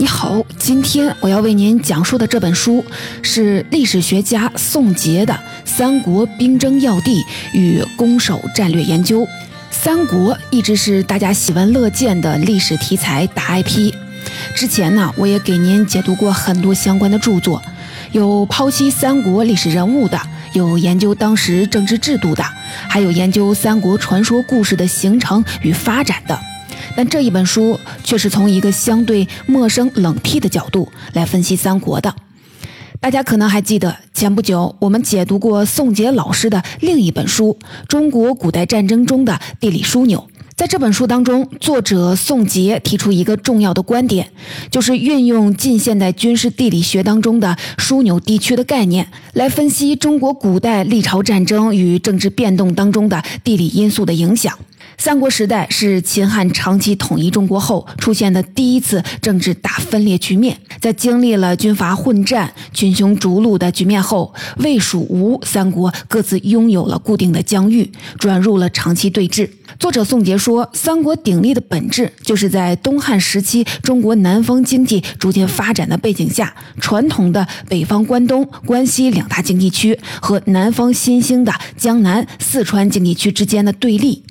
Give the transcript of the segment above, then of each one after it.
你好，今天我要为您讲述的这本书是历史学家宋杰的《三国兵争要地与攻守战略研究》。三国一直是大家喜闻乐见的历史题材大 IP。之前呢，我也给您解读过很多相关的著作，有剖析三国历史人物的，有研究当时政治制度的，还有研究三国传说故事的形成与发展的。但这一本书却是从一个相对陌生冷僻的角度来分析三国的。大家可能还记得，前不久我们解读过宋杰老师的另一本书《中国古代战争中的地理枢纽》。在这本书当中，作者宋杰提出一个重要的观点，就是运用近现代军事地理学当中的枢纽地区的概念，来分析中国古代历朝战争与政治变动当中的地理因素的影响。三国时代是秦汉长期统一中国后出现的第一次政治大分裂局面。在经历了军阀混战、群雄逐鹿的局面后，魏、蜀、吴三国各自拥有了固定的疆域，转入了长期对峙。作者宋杰说，三国鼎立的本质就是在东汉时期中国南方经济逐渐发展的背景下，传统的北方关东、关西两大经济区和南方新兴的江南、四川经济区之间的对立。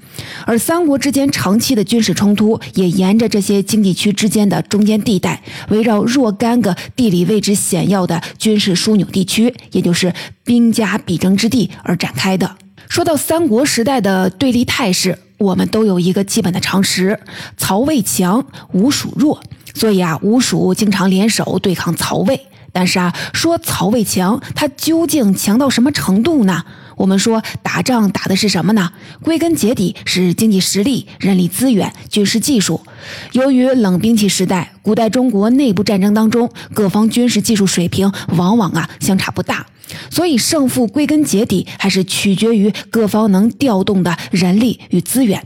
而三国之间长期的军事冲突，也沿着这些经济区之间的中间地带，围绕若干个地理位置险要的军事枢纽地区，也就是兵家必争之地而展开的。说到三国时代的对立态势，我们都有一个基本的常识：曹魏强，吴蜀弱。所以啊，吴蜀经常联手对抗曹魏。但是啊，说曹魏强，他究竟强到什么程度呢？我们说打仗打的是什么呢？归根结底是经济实力、人力资源、军事技术。由于冷兵器时代，古代中国内部战争当中，各方军事技术水平往往啊相差不大，所以胜负归根结底还是取决于各方能调动的人力与资源。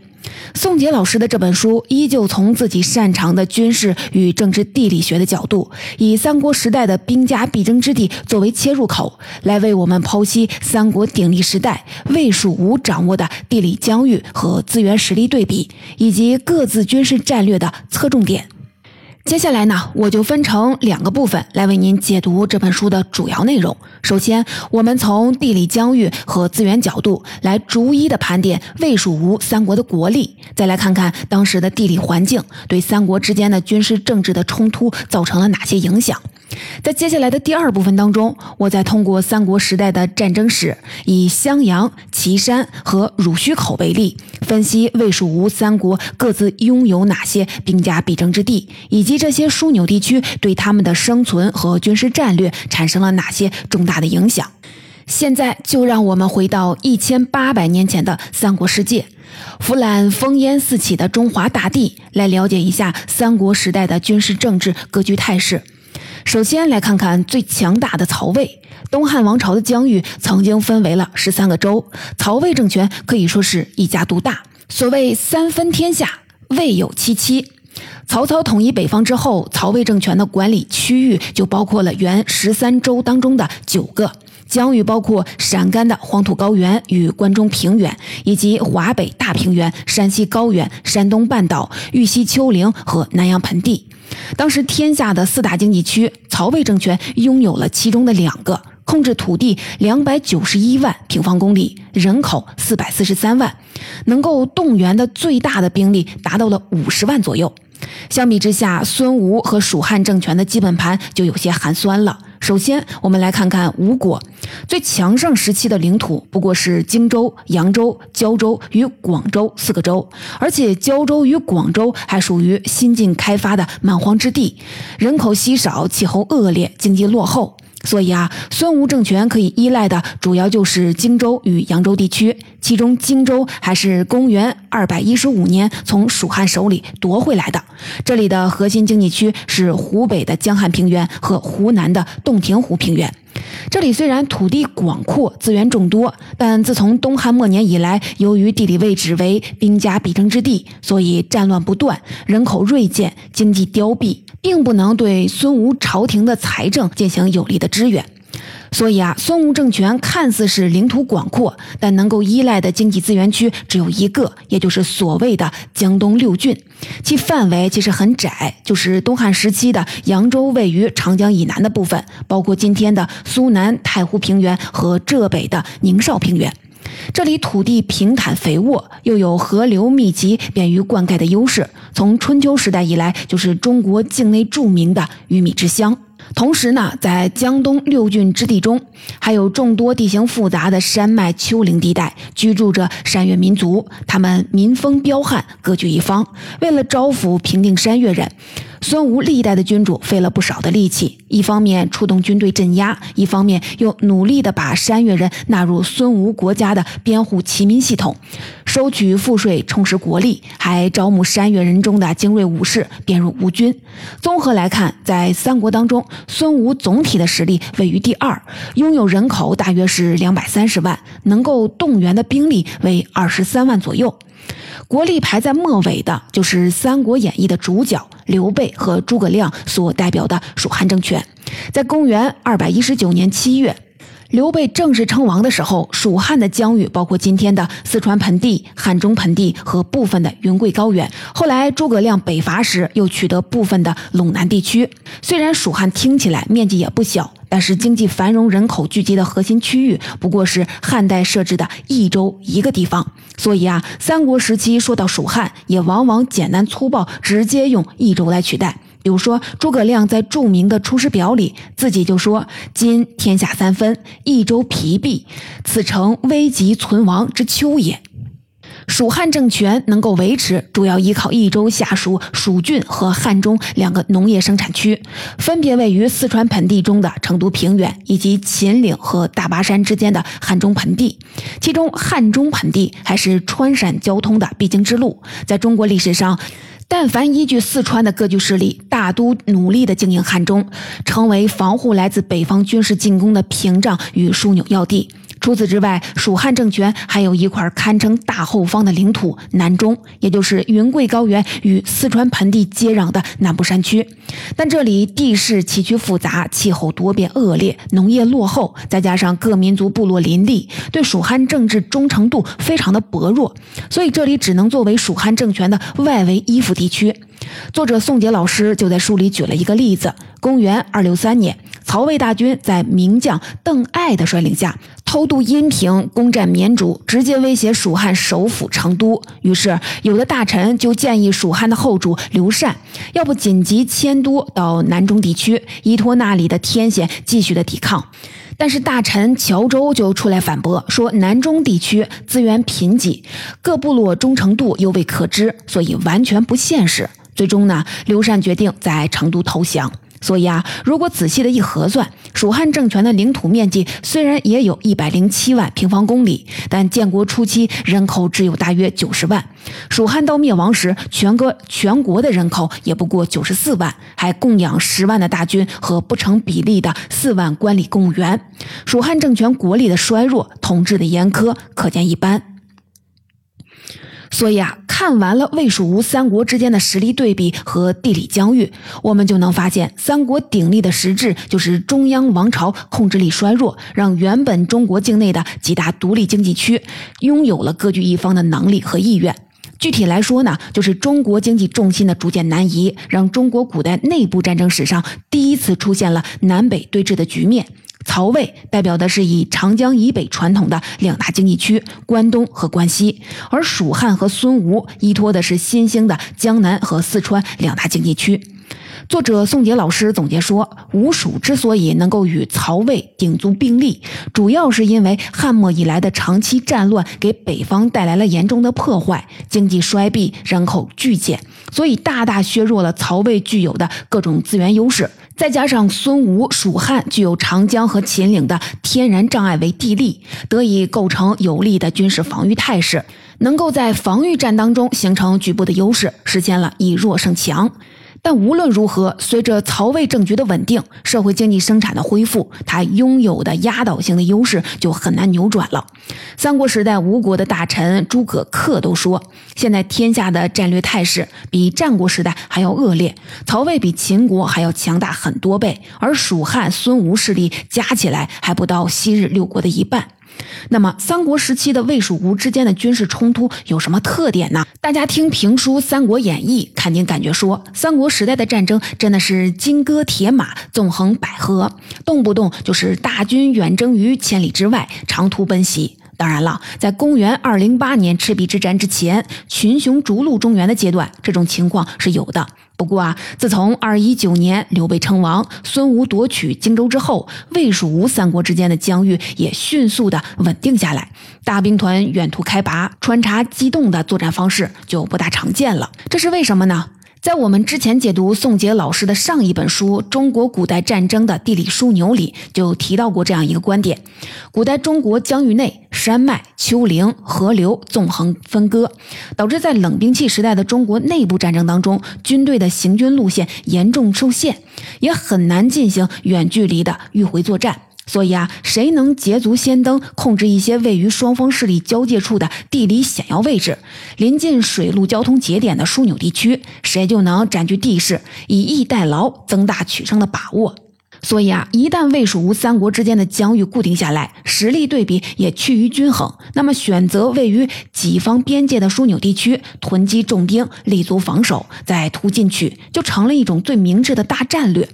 宋杰老师的这本书依旧从自己擅长的军事与政治地理学的角度，以三国时代的兵家必争之地作为切入口，来为我们剖析三国鼎立时代魏、蜀、吴掌握的地理疆域和资源实力对比，以及各自军事战略的侧重点。接下来呢，我就分成两个部分来为您解读这本书的主要内容。首先，我们从地理疆域和资源角度来逐一的盘点魏、蜀、吴三国的国力，再来看看当时的地理环境对三国之间的军事政治的冲突造成了哪些影响。在接下来的第二部分当中，我再通过三国时代的战争史，以襄阳、岐山和汝须口为例，分析魏、蜀、吴三国各自拥有哪些兵家必争之地，以及这些枢纽地区对他们的生存和军事战略产生了哪些重大的影响。现在就让我们回到一千八百年前的三国世界，俯览烽烟四起的中华大地，来了解一下三国时代的军事政治格局态势。首先来看看最强大的曹魏。东汉王朝的疆域曾经分为了十三个州，曹魏政权可以说是一家独大。所谓三分天下，魏有七七。曹操统一北方之后，曹魏政权的管理区域就包括了原十三州当中的九个，疆域包括陕甘的黄土高原与关中平原，以及华北大平原、山西高原、山东半岛、豫西丘陵和南阳盆地。当时天下的四大经济区，曹魏政权拥有了其中的两个，控制土地两百九十一万平方公里，人口四百四十三万，能够动员的最大的兵力达到了五十万左右。相比之下，孙吴和蜀汉政权的基本盘就有些寒酸了。首先，我们来看看吴国最强盛时期的领土不过是荆州、扬州、胶州与广州四个州，而且胶州与广州还属于新近开发的蛮荒之地，人口稀少，气候恶劣，经济落后。所以啊，孙吴政权可以依赖的主要就是荆州与扬州地区，其中荆州还是公元二百一十五年从蜀汉手里夺回来的。这里的核心经济区是湖北的江汉平原和湖南的洞庭湖平原。这里虽然土地广阔、资源众多，但自从东汉末年以来，由于地理位置为兵家必争之地，所以战乱不断，人口锐减，经济凋敝，并不能对孙吴朝廷的财政进行有力的支援。所以啊，孙吴政权看似是领土广阔，但能够依赖的经济资源区只有一个，也就是所谓的江东六郡。其范围其实很窄，就是东汉时期的扬州位于长江以南的部分，包括今天的苏南太湖平原和浙北的宁绍平原。这里土地平坦肥沃，又有河流密集、便于灌溉的优势，从春秋时代以来就是中国境内著名的鱼米之乡。同时呢，在江东六郡之地中，还有众多地形复杂的山脉丘陵地带，居住着山越民族。他们民风彪悍，各据一方。为了招抚平定山越人，孙吴历代的君主费了不少的力气，一方面出动军队镇压，一方面又努力的把山越人纳入孙吴国家的编户齐民系统，收取赋税，充实国力，还招募山越人中的精锐武士编入吴军。综合来看，在三国当中，孙吴总体的实力位于第二，拥有人口大约是两百三十万，能够动员的兵力为二十三万左右。国力排在末尾的就是《三国演义》的主角刘备和诸葛亮所代表的蜀汉政权。在公元二百一十九年七月。刘备正式称王的时候，蜀汉的疆域包括今天的四川盆地、汉中盆地和部分的云贵高原。后来诸葛亮北伐时，又取得部分的陇南地区。虽然蜀汉听起来面积也不小，但是经济繁荣、人口聚集的核心区域不过是汉代设置的益州一个地方。所以啊，三国时期说到蜀汉，也往往简单粗暴，直接用益州来取代。比如说，诸葛亮在著名的《出师表》里，自己就说：“今天下三分，益州疲弊，此诚危急存亡之秋也。”蜀汉政权能够维持，主要依靠益州下属蜀郡和汉中两个农业生产区，分别位于四川盆地中的成都平原，以及秦岭和大巴山之间的汉中盆地。其中，汉中盆地还是川陕交通的必经之路，在中国历史上。但凡依据四川的割据势力，大都努力的经营汉中，成为防护来自北方军事进攻的屏障与枢纽要地。除此之外，蜀汉政权还有一块堪称大后方的领土——南中，也就是云贵高原与四川盆地接壤的南部山区。但这里地势崎岖复杂，气候多变恶劣，农业落后，再加上各民族部落林立，对蜀汉政治忠诚度非常的薄弱，所以这里只能作为蜀汉政权的外围依附地区。作者宋杰老师就在书里举了一个例子：公元二六三年，曹魏大军在名将邓艾的率领下偷渡阴平，攻占绵竹，直接威胁蜀汉首府成都。于是，有的大臣就建议蜀汉的后主刘禅，要不紧急迁都到南中地区，依托那里的天险继续的抵抗。但是大臣乔州就出来反驳说，南中地区资源贫瘠，各部落忠诚度又未可知，所以完全不现实。最终呢，刘禅决定在成都投降。所以啊，如果仔细的一核算，蜀汉政权的领土面积虽然也有一百零七万平方公里，但建国初期人口只有大约九十万。蜀汉到灭亡时，全国全国的人口也不过九十四万，还供养十万的大军和不成比例的四万官吏公务员。蜀汉政权国力的衰弱，统治的严苛，可见一斑。所以啊，看完了魏蜀吴三国之间的实力对比和地理疆域，我们就能发现，三国鼎立的实质就是中央王朝控制力衰弱，让原本中国境内的几大独立经济区拥有了各据一方的能力和意愿。具体来说呢，就是中国经济重心的逐渐南移，让中国古代内部战争史上第一次出现了南北对峙的局面。曹魏代表的是以长江以北传统的两大经济区关东和关西，而蜀汉和孙吴依托的是新兴的江南和四川两大经济区。作者宋杰老师总结说，吴蜀之所以能够与曹魏鼎足并立，主要是因为汉末以来的长期战乱给北方带来了严重的破坏，经济衰弊，人口剧减，所以大大削弱了曹魏具有的各种资源优势。再加上孙吴、蜀汉具有长江和秦岭的天然障碍为地利，得以构成有利的军事防御态势，能够在防御战当中形成局部的优势，实现了以弱胜强。但无论如何，随着曹魏政局的稳定，社会经济生产的恢复，他拥有的压倒性的优势就很难扭转了。三国时代，吴国的大臣诸葛恪都说，现在天下的战略态势比战国时代还要恶劣，曹魏比秦国还要强大很多倍，而蜀汉、孙吴势力加起来还不到昔日六国的一半。那么，三国时期的魏、蜀、吴之间的军事冲突有什么特点呢？大家听评书《三国演义》，肯定感觉说，三国时代的战争真的是金戈铁马、纵横捭阖，动不动就是大军远征于千里之外，长途奔袭。当然了，在公元二零八年赤壁之战之前，群雄逐鹿中原的阶段，这种情况是有的。不过啊，自从二一九年刘备称王，孙吴夺取荆州之后，魏蜀吴三国之间的疆域也迅速的稳定下来，大兵团远途开拔、穿插机动的作战方式就不大常见了。这是为什么呢？在我们之前解读宋杰老师的上一本书《中国古代战争的地理枢纽》里，就提到过这样一个观点：古代中国疆域内山脉、丘陵、河流纵横分割，导致在冷兵器时代的中国内部战争当中，军队的行军路线严重受限，也很难进行远距离的迂回作战。所以啊，谁能捷足先登，控制一些位于双方势力交界处的地理险要位置、临近水陆交通节点的枢纽地区，谁就能占据地势，以逸待劳，增大取胜的把握。所以啊，一旦魏蜀吴三国之间的疆域固定下来，实力对比也趋于均衡，那么选择位于己方边界的枢纽地区囤积重兵，立足防守，再突进去，就成了一种最明智的大战略。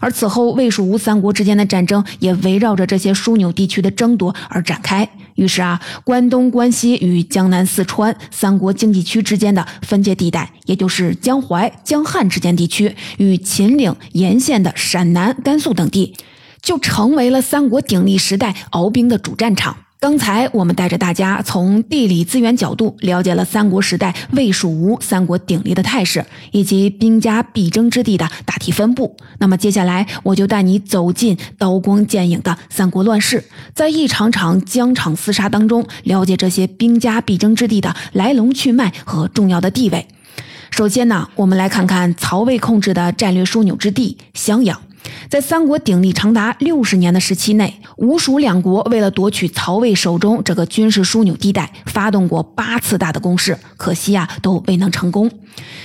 而此后魏蜀吴三国之间的战争也围绕着这些枢纽地区的争夺而展开。于是啊，关东、关西与江南、四川三国经济区之间的分界地带，也就是江淮、江汉之间地区与秦岭沿线的陕南、甘肃等地，就成为了三国鼎立时代鏖兵的主战场。刚才我们带着大家从地理资源角度了解了三国时代魏蜀吴三国鼎立的态势，以及兵家必争之地的大体分布。那么接下来，我就带你走进刀光剑影的三国乱世，在一场场疆场厮杀当中，了解这些兵家必争之地的来龙去脉和重要的地位。首先呢，我们来看看曹魏控制的战略枢纽之地襄阳。在三国鼎立长达六十年的时期内，吴蜀两国为了夺取曹魏手中这个军事枢纽地带，发动过八次大的攻势，可惜啊，都未能成功。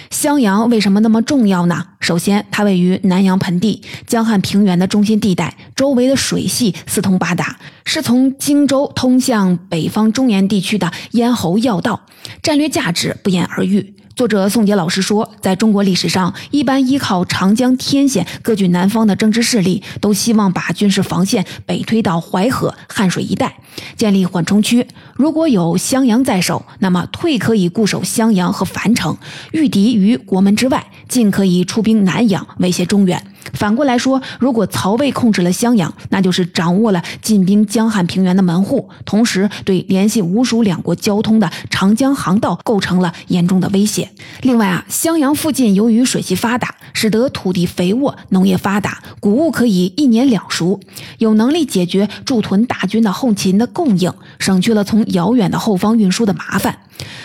襄阳为什么那么重要呢？首先，它位于南阳盆地、江汉平原的中心地带，周围的水系四通八达，是从荆州通向北方中原地区的咽喉要道，战略价值不言而喻。作者宋杰老师说，在中国历史上，一般依靠长江天险割据南方的政治势力，都希望把军事防线北推到淮河、汉水一带，建立缓冲区。如果有襄阳在手，那么退可以固守襄阳和樊城，御敌于国门之外；进可以出兵南阳，威胁中原。反过来说，如果曹魏控制了襄阳，那就是掌握了进兵江汉平原的门户，同时对联系吴蜀两国交通的长江航道构成了严重的威胁。另外啊，襄阳附近由于水系发达，使得土地肥沃，农业发达，谷物可以一年两熟，有能力解决驻屯大军的后勤的供应，省去了从遥远的后方运输的麻烦。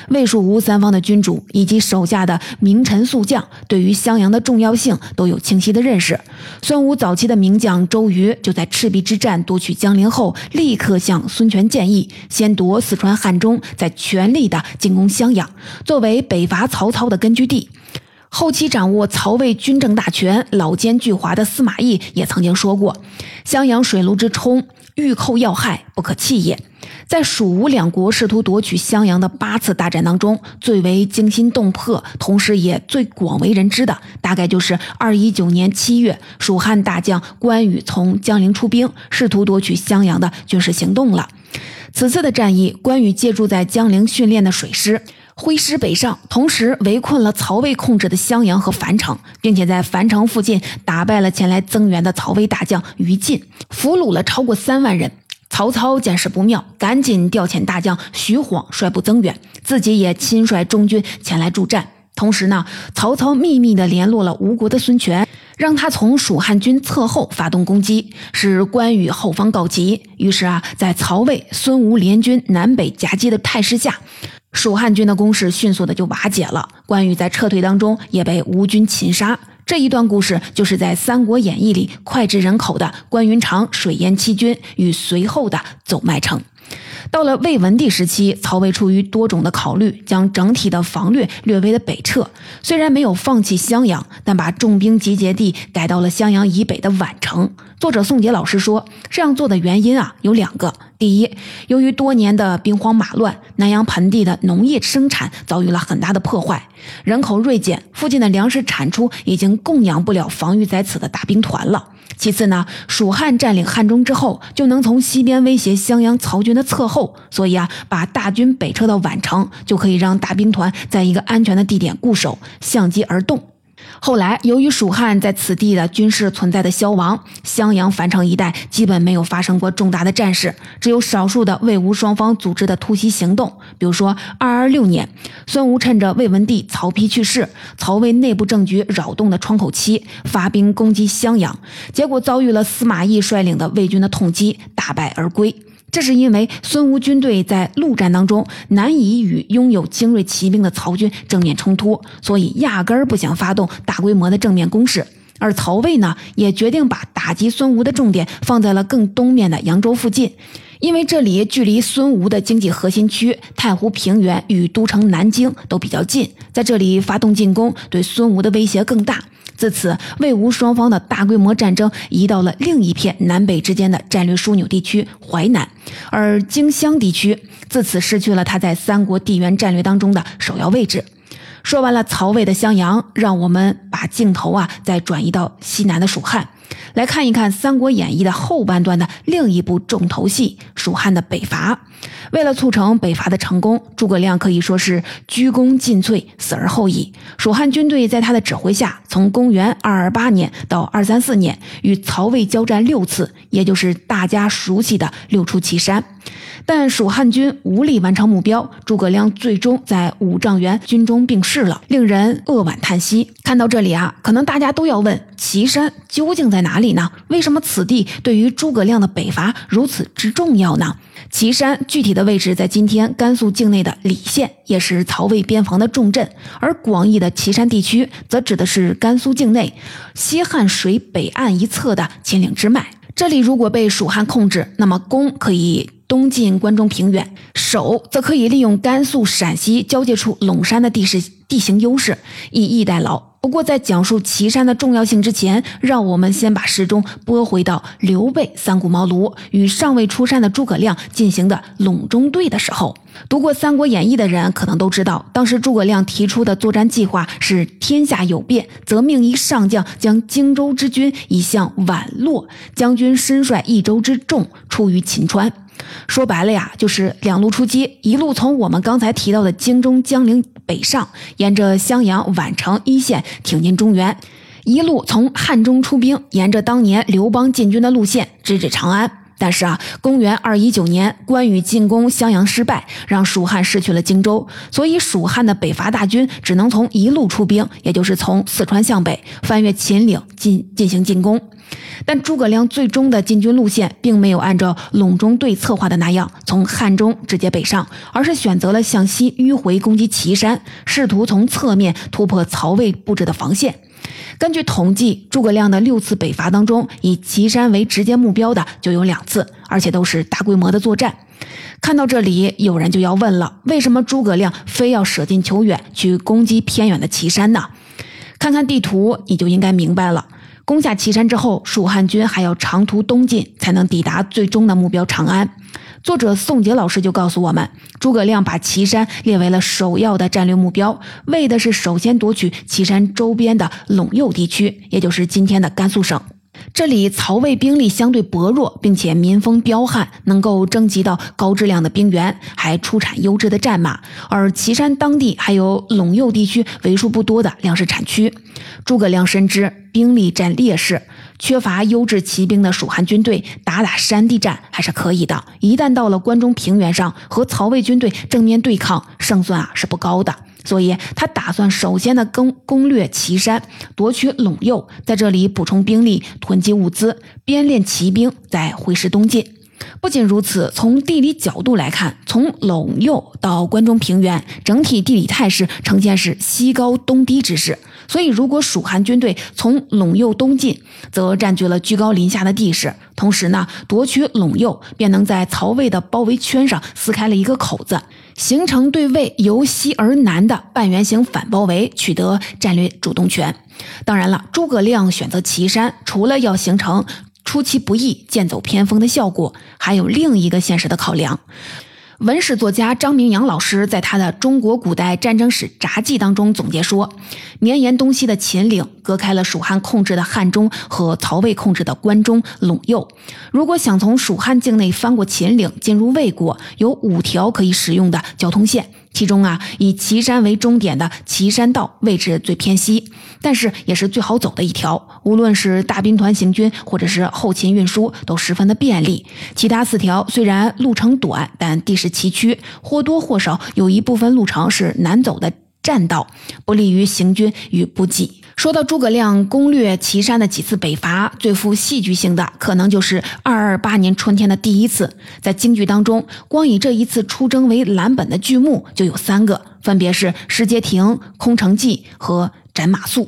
魏蜀吴三方的君主以及手下的名臣宿将，对于襄阳的重要性都有清晰的认识。孙吴早期的名将周瑜就在赤壁之战夺取江陵后，立刻向孙权建议，先夺四川汉中，再全力的进攻襄阳，作为北伐曹操的根据地。后期掌握曹魏军政大权、老奸巨猾的司马懿也曾经说过：“襄阳水陆之冲，欲寇要害，不可弃也。”在蜀吴两国试图夺取襄阳的八次大战当中，最为惊心动魄，同时也最广为人知的，大概就是二一九年七月，蜀汉大将关羽从江陵出兵，试图夺取襄阳的军事行动了。此次的战役，关羽借助在江陵训练的水师，挥师北上，同时围困了曹魏控制的襄阳和樊城，并且在樊城附近打败了前来增援的曹魏大将于禁，俘虏了超过三万人。曹操见势不妙，赶紧调遣大将徐晃率部增援，自己也亲率中军前来助战。同时呢，曹操秘密地联络了吴国的孙权，让他从蜀汉军侧后发动攻击，使关羽后方告急。于是啊，在曹魏、孙吴联军南北夹击的态势下，蜀汉军的攻势迅速的就瓦解了。关羽在撤退当中也被吴军擒杀。这一段故事就是在《三国演义》里脍炙人口的关云长水淹七军与随后的走麦城。到了魏文帝时期，曹魏出于多种的考虑，将整体的防略略微的北撤。虽然没有放弃襄阳，但把重兵集结地改到了襄阳以北的宛城。作者宋杰老师说，这样做的原因啊有两个。第一，由于多年的兵荒马乱，南阳盆地的农业生产遭遇了很大的破坏，人口锐减，附近的粮食产出已经供养不了防御在此的大兵团了。其次呢，蜀汉占领汉中之后，就能从西边威胁襄阳曹军的侧后，所以啊，把大军北撤到宛城，就可以让大兵团在一个安全的地点固守，相机而动。后来，由于蜀汉在此地的军事存在的消亡，襄阳、樊城一带基本没有发生过重大的战事，只有少数的魏吴双方组织的突袭行动。比如说，二二六年，孙吴趁着魏文帝曹丕去世、曹魏内部政局扰动的窗口期，发兵攻击襄阳，结果遭遇了司马懿率领的魏军的痛击，大败而归。这是因为孙吴军队在陆战当中难以与拥有精锐骑兵的曹军正面冲突，所以压根儿不想发动大规模的正面攻势。而曹魏呢，也决定把打击孙吴的重点放在了更东面的扬州附近，因为这里距离孙吴的经济核心区太湖平原与都城南京都比较近，在这里发动进攻，对孙吴的威胁更大。自此，魏吴双方的大规模战争移到了另一片南北之间的战略枢纽地区淮南，而荆襄地区自此失去了它在三国地缘战略当中的首要位置。说完了曹魏的襄阳，让我们把镜头啊再转移到西南的蜀汉。来看一看《三国演义》的后半段的另一部重头戏——蜀汉的北伐。为了促成北伐的成功，诸葛亮可以说是鞠躬尽瘁，死而后已。蜀汉军队在他的指挥下，从公元二二八年到二三四年，与曹魏交战六次，也就是大家熟悉的六出祁山。但蜀汉军无力完成目标，诸葛亮最终在五丈原军中病逝了，令人扼腕叹息。看到这里啊，可能大家都要问：祁山究竟在哪里呢？为什么此地对于诸葛亮的北伐如此之重要呢？祁山具体的位置在今天甘肃境内的礼县，也是曹魏边防的重镇；而广义的祁山地区，则指的是甘肃境内西汉水北岸一侧的秦岭支脉。这里如果被蜀汉控制，那么攻可以。东进关中平原，守则可以利用甘肃、陕西交界处陇山的地势地形优势，以逸待劳。不过，在讲述岐山的重要性之前，让我们先把时钟拨回到刘备三顾茅庐与尚未出山的诸葛亮进行的陇中对的时候。读过《三国演义》的人可能都知道，当时诸葛亮提出的作战计划是：天下有变，则命一上将将荆州之军以向宛洛，将军身率益州之众出于秦川。说白了呀，就是两路出击，一路从我们刚才提到的荆中江陵北上，沿着襄阳、宛城一线挺进中原；一路从汉中出兵，沿着当年刘邦进军的路线直指长安。但是啊，公元二一九年，关羽进攻襄阳失败，让蜀汉失去了荆州，所以蜀汉的北伐大军只能从一路出兵，也就是从四川向北翻越秦岭进进行进攻。但诸葛亮最终的进军路线，并没有按照陇中对策划的那样从汉中直接北上，而是选择了向西迂回攻击祁山，试图从侧面突破曹魏布置的防线。根据统计，诸葛亮的六次北伐当中，以祁山为直接目标的就有两次，而且都是大规模的作战。看到这里，有人就要问了：为什么诸葛亮非要舍近求远去攻击偏远的祁山呢？看看地图，你就应该明白了。攻下祁山之后，蜀汉军还要长途东进，才能抵达最终的目标长安。作者宋杰老师就告诉我们，诸葛亮把祁山列为了首要的战略目标，为的是首先夺取祁山周边的陇右地区，也就是今天的甘肃省。这里曹魏兵力相对薄弱，并且民风彪悍，能够征集到高质量的兵源，还出产优质的战马。而祁山当地还有陇右地区为数不多的粮食产区。诸葛亮深知兵力占劣势。缺乏优质骑兵的蜀汉军队打打山地战还是可以的，一旦到了关中平原上和曹魏军队正面对抗，胜算啊是不高的。所以他打算首先的攻攻略祁山，夺取陇右，在这里补充兵力，囤积物资，编练骑兵，再挥师东进。不仅如此，从地理角度来看，从陇右到关中平原，整体地理态势呈现是西高东低之势。所以，如果蜀汉军队从陇右东进，则占据了居高临下的地势，同时呢，夺取陇右，便能在曹魏的包围圈上撕开了一个口子，形成对魏由西而南的半圆形反包围，取得战略主动权。当然了，诸葛亮选择祁山，除了要形成。出其不意、剑走偏锋的效果，还有另一个现实的考量。文史作家张明阳老师在他的《中国古代战争史札记》当中总结说，绵延东西的秦岭隔开了蜀汉控制的汉中和曹魏控制的关中、陇右。如果想从蜀汉境内翻过秦岭进入魏国，有五条可以使用的交通线。其中啊，以岐山为终点的岐山道位置最偏西，但是也是最好走的一条。无论是大兵团行军，或者是后勤运输，都十分的便利。其他四条虽然路程短，但地势崎岖，或多或少有一部分路程是难走的。栈道不利于行军与补给。说到诸葛亮攻略岐山的几次北伐，最富戏剧性的可能就是二二八年春天的第一次。在京剧当中，光以这一次出征为蓝本的剧目就有三个，分别是《石阶亭》《空城计》和《斩马谡》，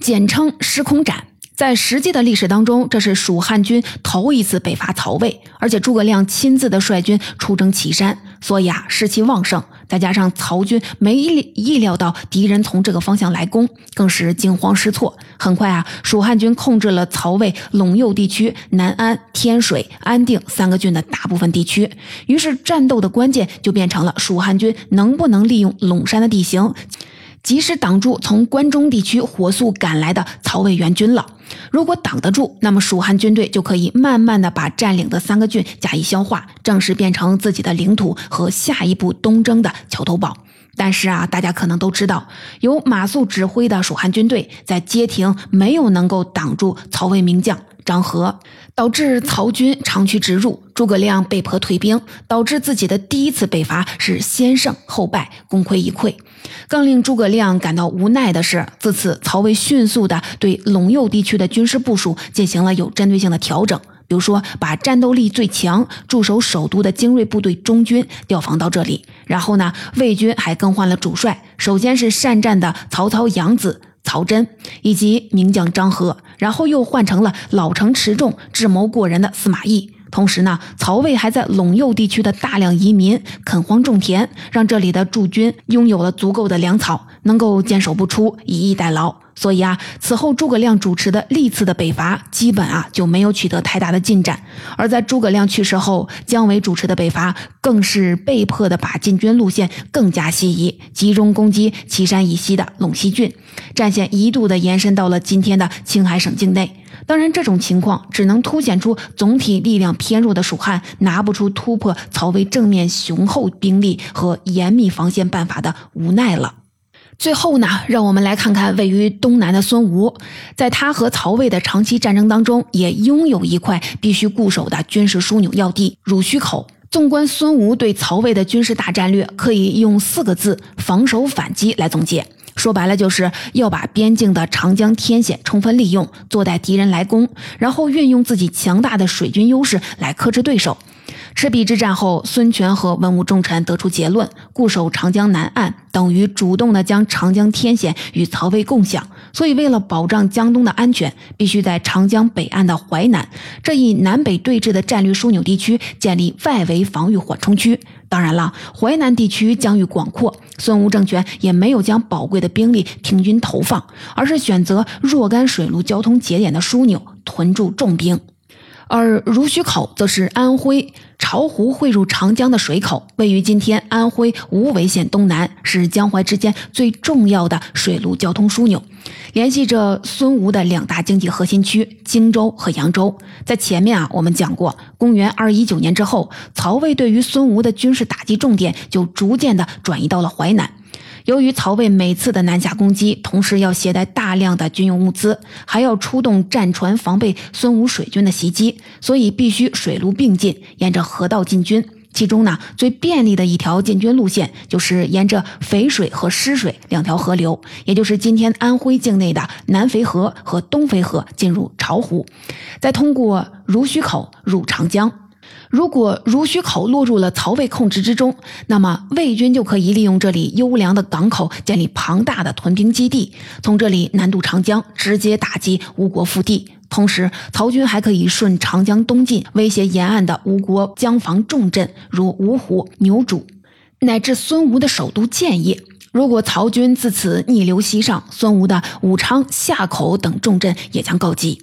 简称“石空斩”。在实际的历史当中，这是蜀汉军头一次北伐曹魏，而且诸葛亮亲自的率军出征岐山，所以啊士气旺盛。再加上曹军没意料到敌人从这个方向来攻，更是惊慌失措。很快啊，蜀汉军控制了曹魏陇右地区南安、天水、安定三个郡的大部分地区。于是战斗的关键就变成了蜀汉军能不能利用陇山的地形。及时挡住从关中地区火速赶来的曹魏援军了。如果挡得住，那么蜀汉军队就可以慢慢的把占领的三个郡加以消化，正式变成自己的领土和下一步东征的桥头堡。但是啊，大家可能都知道，由马谡指挥的蜀汉军队在街亭没有能够挡住曹魏名将。张合导致曹军长驱直入，诸葛亮被迫退兵，导致自己的第一次北伐是先胜后败，功亏一篑。更令诸葛亮感到无奈的是，自此曹魏迅速的对陇右地区的军事部署进行了有针对性的调整，比如说把战斗力最强、驻守首都的精锐部队中军调防到这里，然后呢，魏军还更换了主帅，首先是善战的曹操养子。曹真以及名将张合，然后又换成了老成持重、智谋过人的司马懿。同时呢，曹魏还在陇右地区的大量移民垦荒种田，让这里的驻军拥有了足够的粮草，能够坚守不出，以逸待劳。所以啊，此后诸葛亮主持的历次的北伐，基本啊就没有取得太大的进展。而在诸葛亮去世后，姜维主持的北伐，更是被迫的把进军路线更加西移，集中攻击岐山以西的陇西郡，战线一度的延伸到了今天的青海省境内。当然，这种情况只能凸显出总体力量偏弱的蜀汉拿不出突破曹魏正面雄厚兵力和严密防线办法的无奈了。最后呢，让我们来看看位于东南的孙吴，在他和曹魏的长期战争当中，也拥有一块必须固守的军事枢纽要地——濡须口。纵观孙吴对曹魏的军事大战略，可以用四个字“防守反击”来总结。说白了，就是要把边境的长江天险充分利用，坐待敌人来攻，然后运用自己强大的水军优势来克制对手。赤壁之战后，孙权和文武重臣得出结论：固守长江南岸等于主动的将长江天险与曹魏共享。所以，为了保障江东的安全，必须在长江北岸的淮南这一南北对峙的战略枢纽地区建立外围防御缓冲区。当然了，淮南地区疆域广阔，孙吴政权也没有将宝贵的兵力平均投放，而是选择若干水陆交通节点的枢纽屯驻重兵。而濡须口则是安徽巢湖汇入长江的水口，位于今天安徽无为县东南，是江淮之间最重要的水陆交通枢纽，联系着孙吴的两大经济核心区荆州和扬州。在前面啊，我们讲过，公元二一九年之后，曹魏对于孙吴的军事打击重点就逐渐的转移到了淮南。由于曹魏每次的南下攻击，同时要携带大量的军用物资，还要出动战船防备孙吴水军的袭击，所以必须水陆并进，沿着河道进军。其中呢，最便利的一条进军路线就是沿着淝水和湿水两条河流，也就是今天安徽境内的南淝河和东淝河进入巢湖，再通过濡须口入长江。如果濡须口落入了曹魏控制之中，那么魏军就可以利用这里优良的港口，建立庞大的屯兵基地，从这里南渡长江，直接打击吴国腹地。同时，曹军还可以顺长江东进，威胁沿岸的吴国江防重镇，如芜湖、牛渚，乃至孙吴的首都建业。如果曹军自此逆流西上，孙吴的武昌、夏口等重镇也将告急。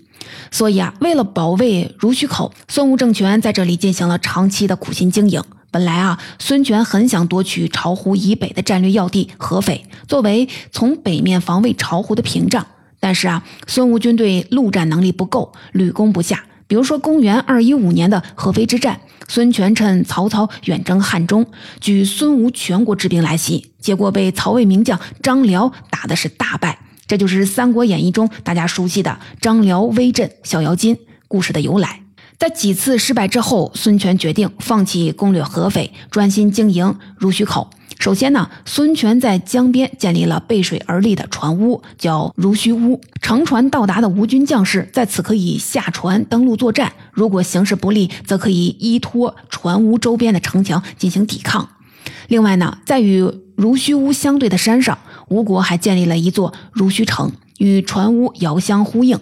所以啊，为了保卫濡须口，孙吴政权在这里进行了长期的苦心经营。本来啊，孙权很想夺取巢湖以北的战略要地合肥，作为从北面防卫巢湖的屏障。但是啊，孙吴军队陆战能力不够，屡攻不下。比如说，公元二一五年的合肥之战，孙权趁曹操远征汉中，举孙吴全国之兵来袭，结果被曹魏名将张辽打的是大败。这就是《三国演义》中大家熟悉的张辽威震小妖精故事的由来。在几次失败之后，孙权决定放弃攻略合肥，专心经营濡须口。首先呢，孙权在江边建立了背水而立的船坞，叫濡须坞。乘船到达的吴军将士在此可以下船登陆作战，如果形势不利，则可以依托船坞周边的城墙进行抵抗。另外呢，在与濡须坞相对的山上，吴国还建立了一座濡须城，与船坞遥相呼应。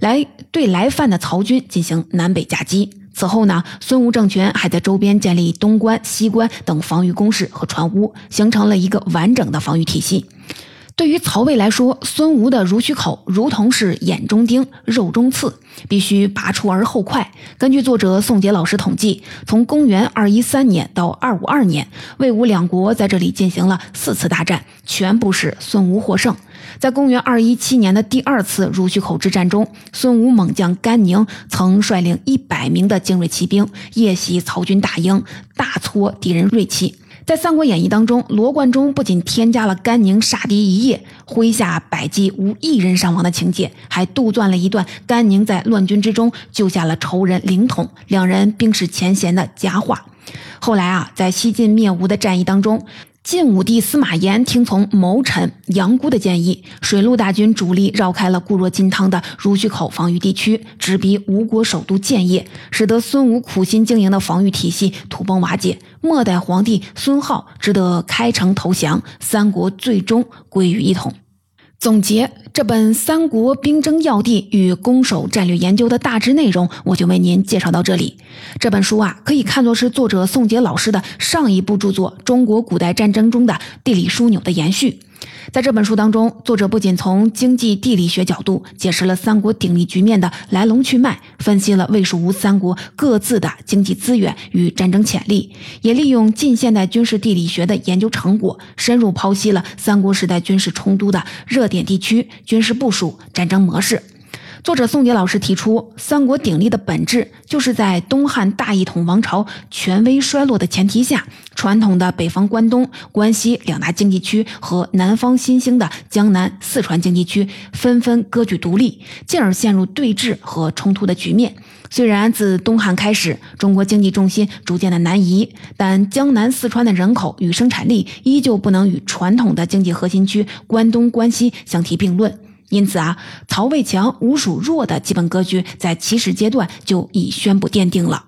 来对来犯的曹军进行南北夹击。此后呢，孙吴政权还在周边建立东关、西关等防御工事和船坞，形成了一个完整的防御体系。对于曹魏来说，孙吴的濡须口如同是眼中钉、肉中刺，必须拔出而后快。根据作者宋杰老师统计，从公元二一三年到二五二年，魏吴两国在这里进行了四次大战，全部是孙吴获胜。在公元二一七年的第二次濡须口之战中，孙吴猛将甘宁曾率领一百名的精锐骑兵夜袭曹军大营，大挫敌人锐气。在《三国演义》当中，罗贯中不仅添加了甘宁杀敌一夜，麾下百骑无一人伤亡的情节，还杜撰了一段甘宁在乱军之中救下了仇人凌统，两人冰释前嫌的佳话。后来啊，在西晋灭吴的战役当中。晋武帝司马炎听从谋臣杨姑的建议，水陆大军主力绕开了固若金汤的濡须口防御地区，直逼吴国首都建业，使得孙吴苦心经营的防御体系土崩瓦解。末代皇帝孙皓只得开城投降，三国最终归于一统。总结这本《三国兵争要地与攻守战略研究》的大致内容，我就为您介绍到这里。这本书啊，可以看作是作者宋杰老师的上一部著作《中国古代战争中的地理枢纽》的延续。在这本书当中，作者不仅从经济地理学角度解释了三国鼎立局面的来龙去脉，分析了魏、蜀、吴三国各自的经济资源与战争潜力，也利用近现代军事地理学的研究成果，深入剖析了三国时代军事冲突的热点地区、军事部署、战争模式。作者宋杰老师提出，三国鼎立的本质就是在东汉大一统王朝权威衰落的前提下，传统的北方关东、关西两大经济区和南方新兴的江南、四川经济区纷纷割据独立，进而陷入对峙和冲突的局面。虽然自东汉开始，中国经济重心逐渐的南移，但江南、四川的人口与生产力依旧不能与传统的经济核心区关东、关西相提并论。因此啊，曹魏强，吴蜀弱的基本格局在起始阶段就已宣布奠定了。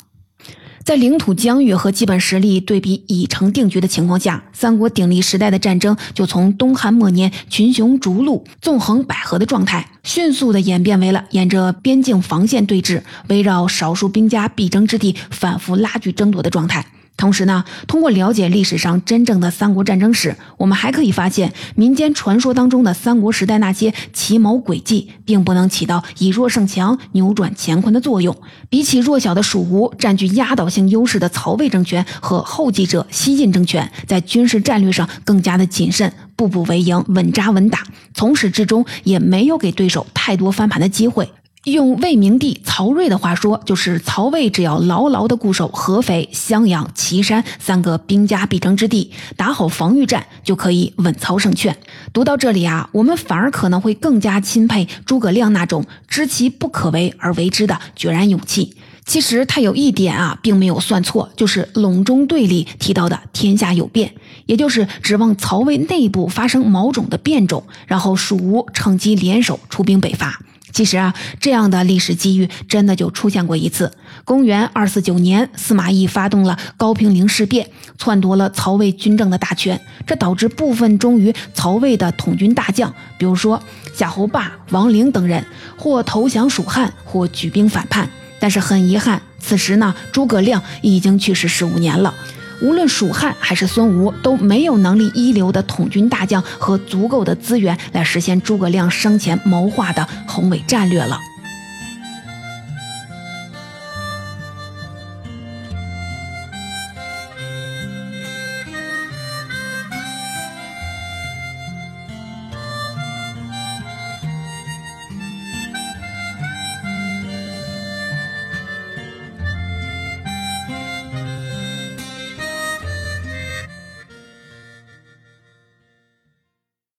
在领土疆域和基本实力对比已成定局的情况下，三国鼎立时代的战争就从东汉末年群雄逐鹿、纵横捭阖的状态，迅速的演变为了沿着边境防线对峙，围绕少数兵家必争之地反复拉锯争夺的状态。同时呢，通过了解历史上真正的三国战争史，我们还可以发现，民间传说当中的三国时代那些奇谋诡计，并不能起到以弱胜强、扭转乾坤的作用。比起弱小的蜀吴，占据压倒性优势的曹魏政权和后继者西晋政权，在军事战略上更加的谨慎，步步为营，稳扎稳打，从始至终也没有给对手太多翻盘的机会。用魏明帝曹睿的话说，就是曹魏只要牢牢地固守合肥、襄阳、岐山三个兵家必争之地，打好防御战，就可以稳操胜券。读到这里啊，我们反而可能会更加钦佩诸葛亮那种知其不可为而为之的决然勇气。其实他有一点啊，并没有算错，就是《隆中对》里提到的“天下有变”，也就是指望曹魏内部发生某种的变种，然后蜀吴趁机联手出兵北伐。其实啊，这样的历史机遇真的就出现过一次。公元二四九年，司马懿发动了高平陵事变，篡夺了曹魏军政的大权，这导致部分忠于曹魏的统军大将，比如说夏侯霸、王陵等人，或投降蜀汉，或举兵反叛。但是很遗憾，此时呢，诸葛亮已经去世十五年了。无论蜀汉还是孙吴都没有能力一流的统军大将和足够的资源来实现诸葛亮生前谋划的宏伟战略了。